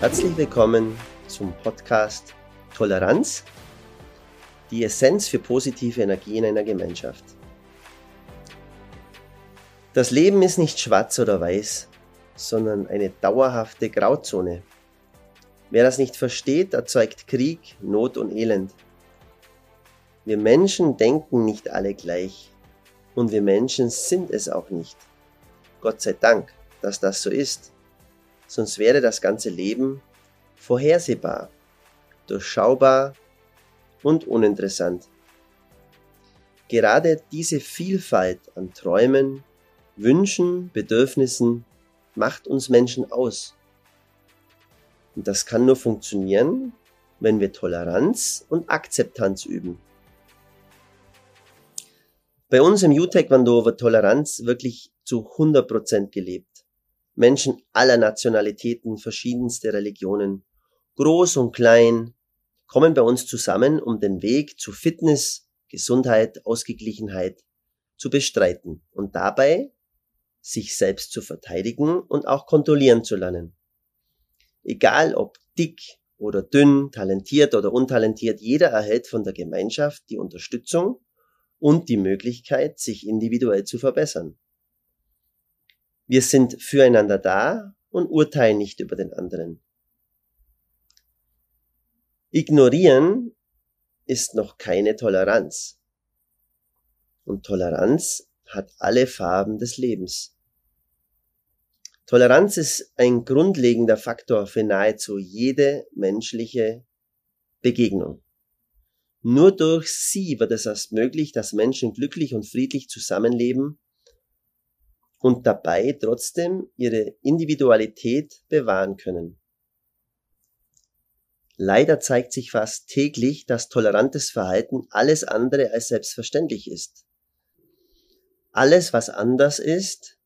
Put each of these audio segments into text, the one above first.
Herzlich willkommen zum Podcast Toleranz, die Essenz für positive Energie in einer Gemeinschaft. Das Leben ist nicht schwarz oder weiß, sondern eine dauerhafte Grauzone. Wer das nicht versteht, erzeugt Krieg, Not und Elend. Wir Menschen denken nicht alle gleich und wir Menschen sind es auch nicht. Gott sei Dank, dass das so ist sonst wäre das ganze Leben vorhersehbar, durchschaubar und uninteressant. Gerade diese Vielfalt an Träumen, Wünschen, Bedürfnissen macht uns Menschen aus. Und das kann nur funktionieren, wenn wir Toleranz und Akzeptanz üben. Bei uns im U-Taekwondo wird Toleranz wirklich zu 100% gelebt. Menschen aller Nationalitäten, verschiedenste Religionen, groß und klein, kommen bei uns zusammen, um den Weg zu Fitness, Gesundheit, Ausgeglichenheit zu bestreiten und dabei sich selbst zu verteidigen und auch kontrollieren zu lernen. Egal ob dick oder dünn, talentiert oder untalentiert, jeder erhält von der Gemeinschaft die Unterstützung und die Möglichkeit, sich individuell zu verbessern. Wir sind füreinander da und urteilen nicht über den anderen. Ignorieren ist noch keine Toleranz. Und Toleranz hat alle Farben des Lebens. Toleranz ist ein grundlegender Faktor für nahezu jede menschliche Begegnung. Nur durch sie wird es erst möglich, dass Menschen glücklich und friedlich zusammenleben und dabei trotzdem ihre Individualität bewahren können. Leider zeigt sich fast täglich, dass tolerantes Verhalten alles andere als selbstverständlich ist. Alles, was anders ist,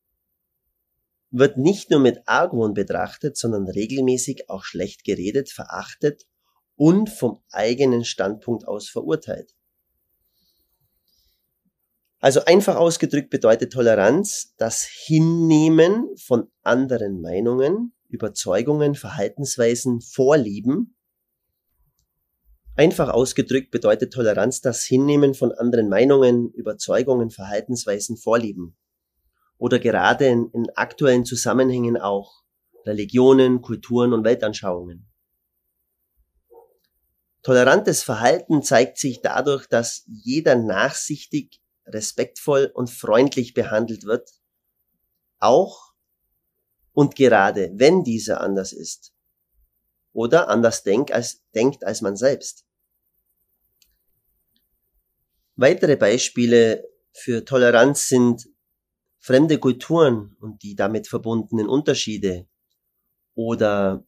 wird nicht nur mit Argwohn betrachtet, sondern regelmäßig auch schlecht geredet, verachtet und vom eigenen Standpunkt aus verurteilt. Also einfach ausgedrückt bedeutet Toleranz das Hinnehmen von anderen Meinungen, Überzeugungen, Verhaltensweisen, Vorlieben. Einfach ausgedrückt bedeutet Toleranz das Hinnehmen von anderen Meinungen, Überzeugungen, Verhaltensweisen, Vorlieben. Oder gerade in, in aktuellen Zusammenhängen auch Religionen, Kulturen und Weltanschauungen. Tolerantes Verhalten zeigt sich dadurch, dass jeder nachsichtig respektvoll und freundlich behandelt wird, auch und gerade wenn dieser anders ist oder anders denkt als, denkt als man selbst. Weitere Beispiele für Toleranz sind fremde Kulturen und die damit verbundenen Unterschiede oder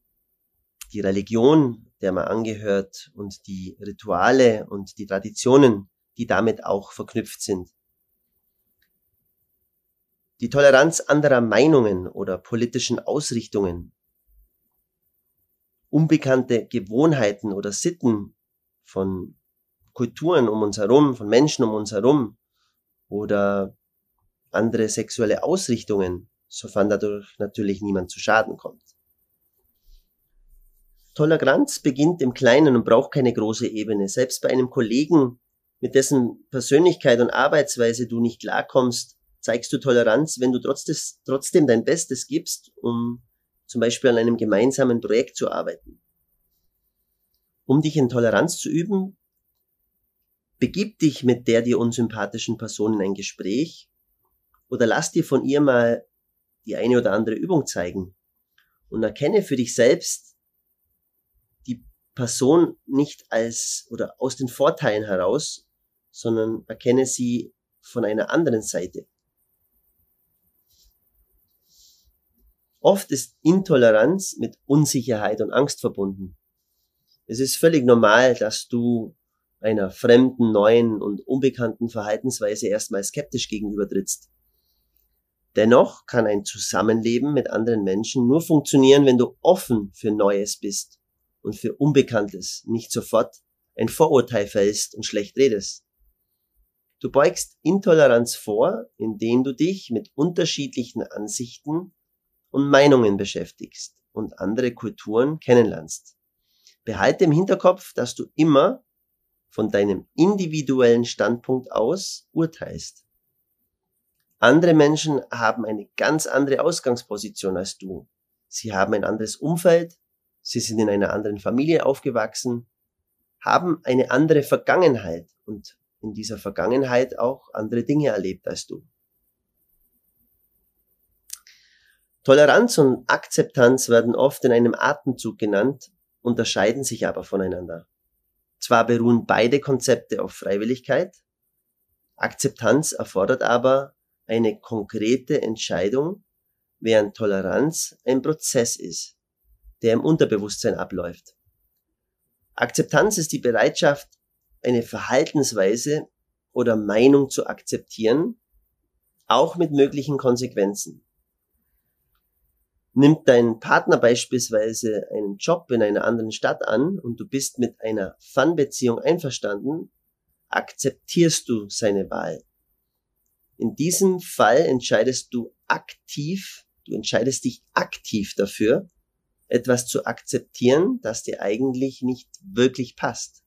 die Religion, der man angehört und die Rituale und die Traditionen, die damit auch verknüpft sind. Die Toleranz anderer Meinungen oder politischen Ausrichtungen, unbekannte Gewohnheiten oder Sitten von Kulturen um uns herum, von Menschen um uns herum oder andere sexuelle Ausrichtungen, sofern dadurch natürlich niemand zu Schaden kommt. Toleranz beginnt im Kleinen und braucht keine große Ebene. Selbst bei einem Kollegen mit dessen Persönlichkeit und Arbeitsweise du nicht klarkommst, zeigst du Toleranz, wenn du trotzdem dein Bestes gibst, um zum Beispiel an einem gemeinsamen Projekt zu arbeiten. Um dich in Toleranz zu üben, begib dich mit der dir unsympathischen Person in ein Gespräch oder lass dir von ihr mal die eine oder andere Übung zeigen und erkenne für dich selbst die Person nicht als oder aus den Vorteilen heraus, sondern erkenne sie von einer anderen Seite. Oft ist Intoleranz mit Unsicherheit und Angst verbunden. Es ist völlig normal, dass du einer fremden, neuen und unbekannten Verhaltensweise erstmal skeptisch gegenübertrittst. Dennoch kann ein Zusammenleben mit anderen Menschen nur funktionieren, wenn du offen für Neues bist und für Unbekanntes nicht sofort ein Vorurteil fällst und schlecht redest. Du beugst Intoleranz vor, indem du dich mit unterschiedlichen Ansichten und Meinungen beschäftigst und andere Kulturen kennenlernst. Behalte im Hinterkopf, dass du immer von deinem individuellen Standpunkt aus urteilst. Andere Menschen haben eine ganz andere Ausgangsposition als du. Sie haben ein anderes Umfeld, sie sind in einer anderen Familie aufgewachsen, haben eine andere Vergangenheit und in dieser Vergangenheit auch andere Dinge erlebt als du. Toleranz und Akzeptanz werden oft in einem Atemzug genannt, unterscheiden sich aber voneinander. Zwar beruhen beide Konzepte auf Freiwilligkeit, Akzeptanz erfordert aber eine konkrete Entscheidung, während Toleranz ein Prozess ist, der im Unterbewusstsein abläuft. Akzeptanz ist die Bereitschaft, eine Verhaltensweise oder Meinung zu akzeptieren, auch mit möglichen Konsequenzen. Nimmt dein Partner beispielsweise einen Job in einer anderen Stadt an und du bist mit einer Fun-Beziehung einverstanden, akzeptierst du seine Wahl. In diesem Fall entscheidest du aktiv, du entscheidest dich aktiv dafür, etwas zu akzeptieren, das dir eigentlich nicht wirklich passt.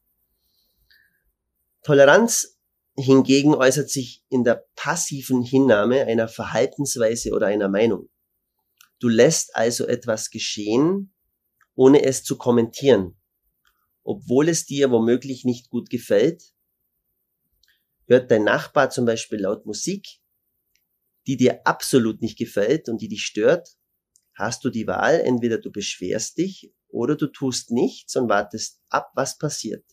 Toleranz hingegen äußert sich in der passiven Hinnahme einer Verhaltensweise oder einer Meinung. Du lässt also etwas geschehen, ohne es zu kommentieren, obwohl es dir womöglich nicht gut gefällt. Hört dein Nachbar zum Beispiel laut Musik, die dir absolut nicht gefällt und die dich stört, hast du die Wahl, entweder du beschwerst dich oder du tust nichts und wartest ab, was passiert.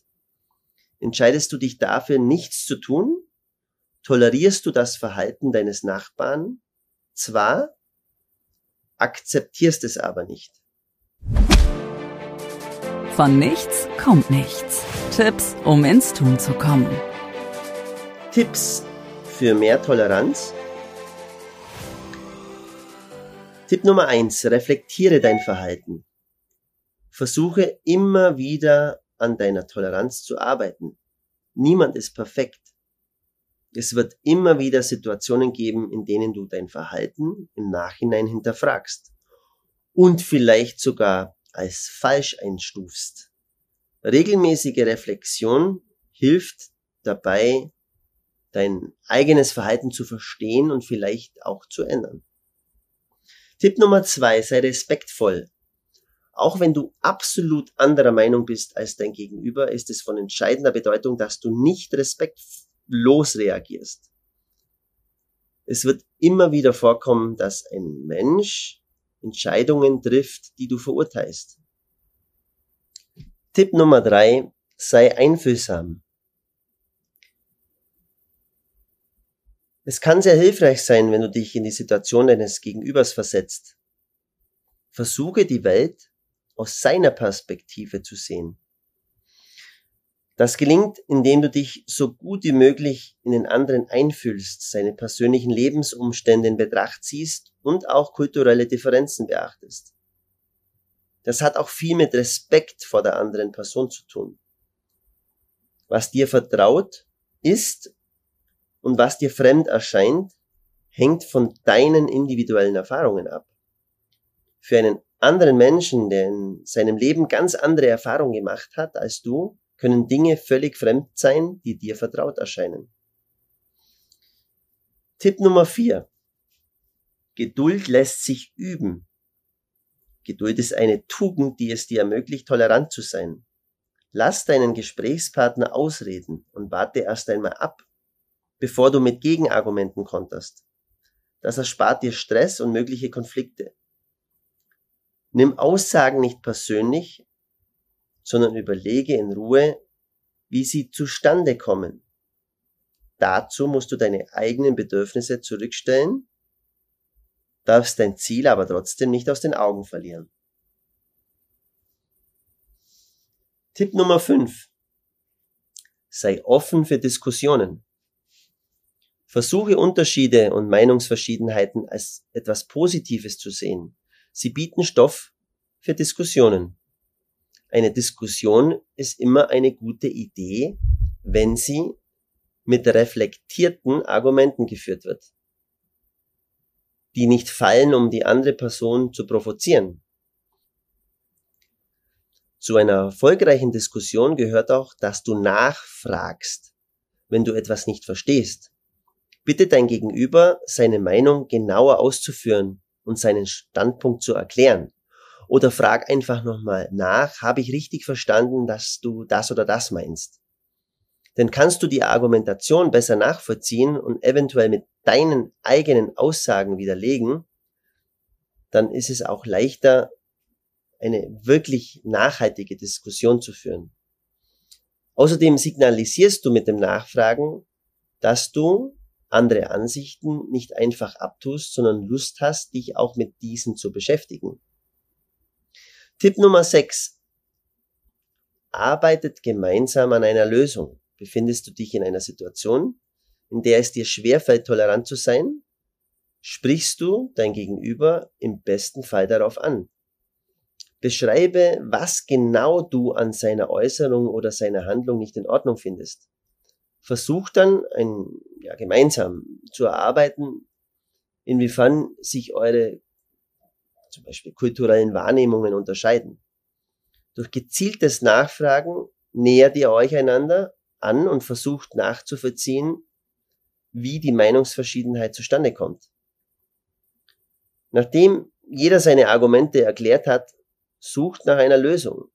Entscheidest du dich dafür, nichts zu tun? Tolerierst du das Verhalten deines Nachbarn? Zwar, akzeptierst es aber nicht. Von nichts kommt nichts. Tipps, um ins Tun zu kommen. Tipps für mehr Toleranz? Tipp Nummer eins: Reflektiere dein Verhalten. Versuche immer wieder an deiner Toleranz zu arbeiten. Niemand ist perfekt. Es wird immer wieder Situationen geben, in denen du dein Verhalten im Nachhinein hinterfragst und vielleicht sogar als falsch einstufst. Regelmäßige Reflexion hilft dabei, dein eigenes Verhalten zu verstehen und vielleicht auch zu ändern. Tipp Nummer zwei, sei respektvoll. Auch wenn du absolut anderer Meinung bist als dein Gegenüber, ist es von entscheidender Bedeutung, dass du nicht respektvoll losreagierst. Es wird immer wieder vorkommen, dass ein Mensch Entscheidungen trifft, die du verurteilst. Tipp Nummer drei, sei einfühlsam. Es kann sehr hilfreich sein, wenn du dich in die Situation deines Gegenübers versetzt. Versuche die Welt aus seiner Perspektive zu sehen. Das gelingt, indem du dich so gut wie möglich in den anderen einfühlst, seine persönlichen Lebensumstände in Betracht ziehst und auch kulturelle Differenzen beachtest. Das hat auch viel mit Respekt vor der anderen Person zu tun. Was dir vertraut ist und was dir fremd erscheint, hängt von deinen individuellen Erfahrungen ab. Für einen anderen Menschen, der in seinem Leben ganz andere Erfahrungen gemacht hat als du, können Dinge völlig fremd sein, die dir vertraut erscheinen. Tipp Nummer vier: Geduld lässt sich üben. Geduld ist eine Tugend, die es dir ermöglicht, tolerant zu sein. Lass deinen Gesprächspartner ausreden und warte erst einmal ab, bevor du mit Gegenargumenten konterst. Das erspart dir Stress und mögliche Konflikte. Nimm Aussagen nicht persönlich, sondern überlege in Ruhe, wie sie zustande kommen. Dazu musst du deine eigenen Bedürfnisse zurückstellen, darfst dein Ziel aber trotzdem nicht aus den Augen verlieren. Tipp Nummer 5. Sei offen für Diskussionen. Versuche Unterschiede und Meinungsverschiedenheiten als etwas Positives zu sehen. Sie bieten Stoff für Diskussionen. Eine Diskussion ist immer eine gute Idee, wenn sie mit reflektierten Argumenten geführt wird, die nicht fallen, um die andere Person zu provozieren. Zu einer erfolgreichen Diskussion gehört auch, dass du nachfragst, wenn du etwas nicht verstehst. Bitte dein Gegenüber, seine Meinung genauer auszuführen und seinen Standpunkt zu erklären. Oder frag einfach nochmal nach, habe ich richtig verstanden, dass du das oder das meinst? Denn kannst du die Argumentation besser nachvollziehen und eventuell mit deinen eigenen Aussagen widerlegen, dann ist es auch leichter, eine wirklich nachhaltige Diskussion zu führen. Außerdem signalisierst du mit dem Nachfragen, dass du andere Ansichten nicht einfach abtust, sondern Lust hast, dich auch mit diesen zu beschäftigen. Tipp Nummer 6. Arbeitet gemeinsam an einer Lösung. Befindest du dich in einer Situation, in der es dir schwerfällt, tolerant zu sein? Sprichst du dein Gegenüber im besten Fall darauf an? Beschreibe, was genau du an seiner Äußerung oder seiner Handlung nicht in Ordnung findest. Versuch dann ein, ja, gemeinsam zu erarbeiten, inwiefern sich eure zum Beispiel kulturellen Wahrnehmungen unterscheiden. Durch gezieltes Nachfragen nähert ihr euch einander an und versucht nachzuvollziehen, wie die Meinungsverschiedenheit zustande kommt. Nachdem jeder seine Argumente erklärt hat, sucht nach einer Lösung,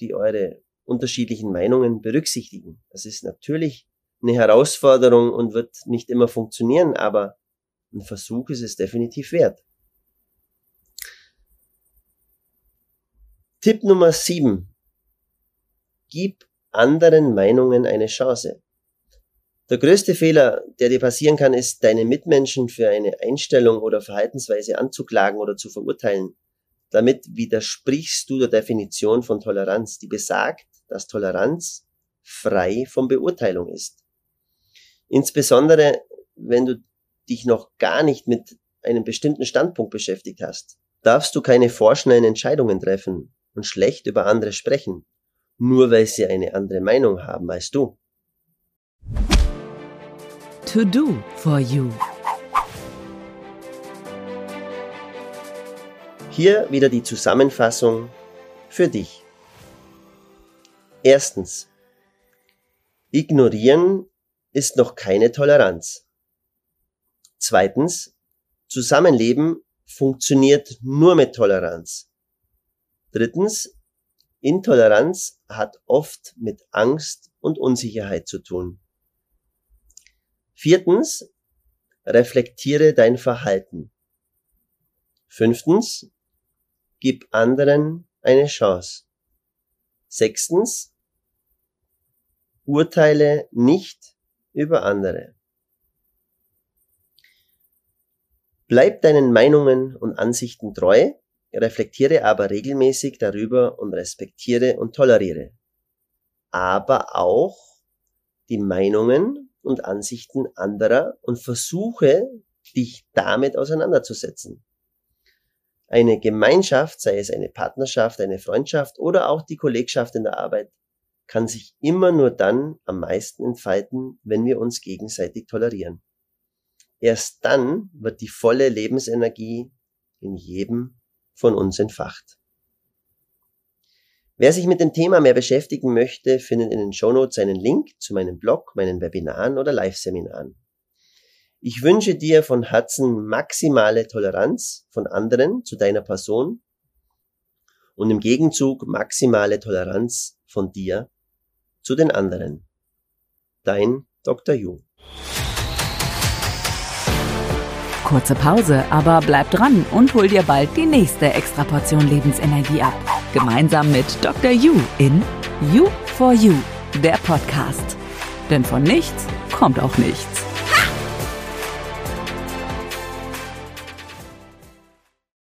die eure unterschiedlichen Meinungen berücksichtigen. Das ist natürlich eine Herausforderung und wird nicht immer funktionieren, aber ein Versuch ist es definitiv wert. Tipp Nummer 7. Gib anderen Meinungen eine Chance. Der größte Fehler, der dir passieren kann, ist, deine Mitmenschen für eine Einstellung oder Verhaltensweise anzuklagen oder zu verurteilen. Damit widersprichst du der Definition von Toleranz, die besagt, dass Toleranz frei von Beurteilung ist. Insbesondere, wenn du dich noch gar nicht mit einem bestimmten Standpunkt beschäftigt hast, darfst du keine vorschnellen Entscheidungen treffen und schlecht über andere sprechen, nur weil sie eine andere Meinung haben als du. To do for you. Hier wieder die Zusammenfassung für dich. Erstens. Ignorieren ist noch keine Toleranz. Zweitens. Zusammenleben funktioniert nur mit Toleranz. Drittens. Intoleranz hat oft mit Angst und Unsicherheit zu tun. Viertens. Reflektiere dein Verhalten. Fünftens. Gib anderen eine Chance. Sechstens. Urteile nicht über andere. Bleib deinen Meinungen und Ansichten treu, reflektiere aber regelmäßig darüber und respektiere und toleriere. Aber auch die Meinungen und Ansichten anderer und versuche, dich damit auseinanderzusetzen. Eine Gemeinschaft, sei es eine Partnerschaft, eine Freundschaft oder auch die Kollegschaft in der Arbeit, kann sich immer nur dann am meisten entfalten, wenn wir uns gegenseitig tolerieren. Erst dann wird die volle Lebensenergie in jedem von uns entfacht. Wer sich mit dem Thema mehr beschäftigen möchte, findet in den Shownotes einen Link zu meinem Blog, meinen Webinaren oder Live-Seminaren. Ich wünsche dir von Herzen maximale Toleranz von anderen zu deiner Person und im Gegenzug maximale Toleranz von dir zu den anderen. Dein Dr. Yu. Kurze Pause, aber bleib dran und hol dir bald die nächste Extraportion Lebensenergie ab. Gemeinsam mit Dr. Yu in You for You, der Podcast. Denn von nichts kommt auch nichts.